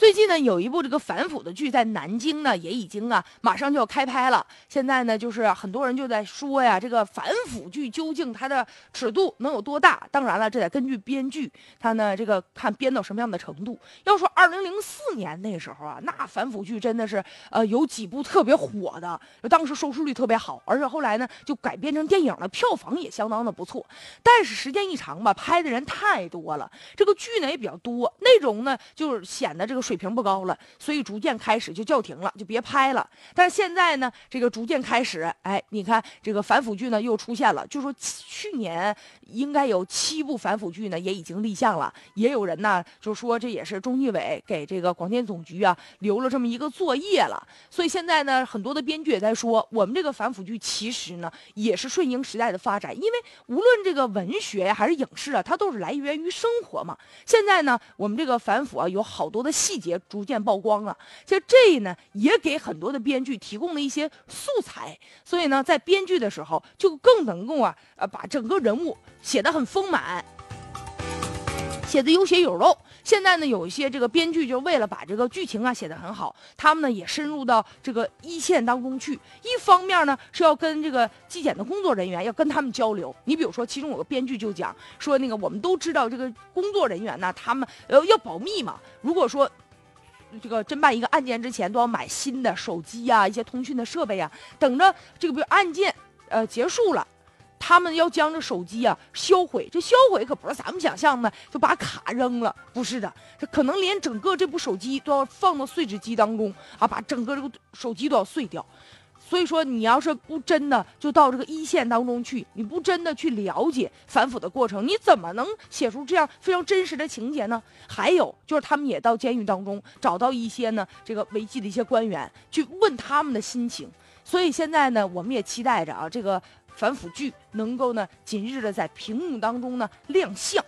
最近呢，有一部这个反腐的剧在南京呢，也已经啊马上就要开拍了。现在呢，就是很多人就在说呀，这个反腐剧究竟它的尺度能有多大？当然了，这得根据编剧他呢这个看编到什么样的程度。要说二零零四年那时候啊，那反腐剧真的是呃有几部特别火的，当时收视率特别好，而且后来呢就改编成电影了，票房也相当的不错。但是时间一长吧，拍的人太多了，这个剧呢也比较多，内容呢就是显得这个。水平不高了，所以逐渐开始就叫停了，就别拍了。但是现在呢，这个主逐渐开始，哎，你看这个反腐剧呢又出现了。就说去年应该有七部反腐剧呢也已经立项了，也有人呢就说这也是中纪委给这个广电总局啊留了这么一个作业了。所以现在呢，很多的编剧也在说，我们这个反腐剧其实呢也是顺应时代的发展，因为无论这个文学呀还是影视啊，它都是来源于生活嘛。现在呢，我们这个反腐啊有好多的细。节逐渐曝光了，其实这呢也给很多的编剧提供了一些素材，所以呢，在编剧的时候就更能够啊呃把整个人物写得很丰满，写的有血有肉。现在呢，有一些这个编剧就为了把这个剧情啊写得很好，他们呢也深入到这个一线当中去。一方面呢是要跟这个纪检的工作人员要跟他们交流。你比如说，其中有个编剧就讲说，那个我们都知道这个工作人员呢，他们呃要保密嘛。如果说这个侦办一个案件之前，都要买新的手机呀，一些通讯的设备呀。等着这个比如案件，呃结束了，他们要将这手机啊销毁。这销毁可不是咱们想象的，就把卡扔了，不是的，这可能连整个这部手机都要放到碎纸机当中啊，把整个这个手机都要碎掉。所以说，你要是不真的就到这个一线当中去，你不真的去了解反腐的过程，你怎么能写出这样非常真实的情节呢？还有就是，他们也到监狱当中找到一些呢这个违纪的一些官员，去问他们的心情。所以现在呢，我们也期待着啊，这个反腐剧能够呢，紧日的在屏幕当中呢亮相。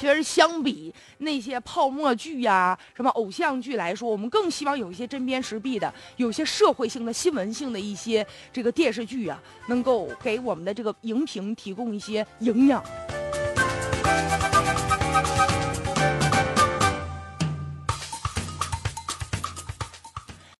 其实相比那些泡沫剧呀、什么偶像剧来说，我们更希望有一些针砭时弊的、有些社会性的新闻性的一些这个电视剧啊，能够给我们的这个荧屏提供一些营养。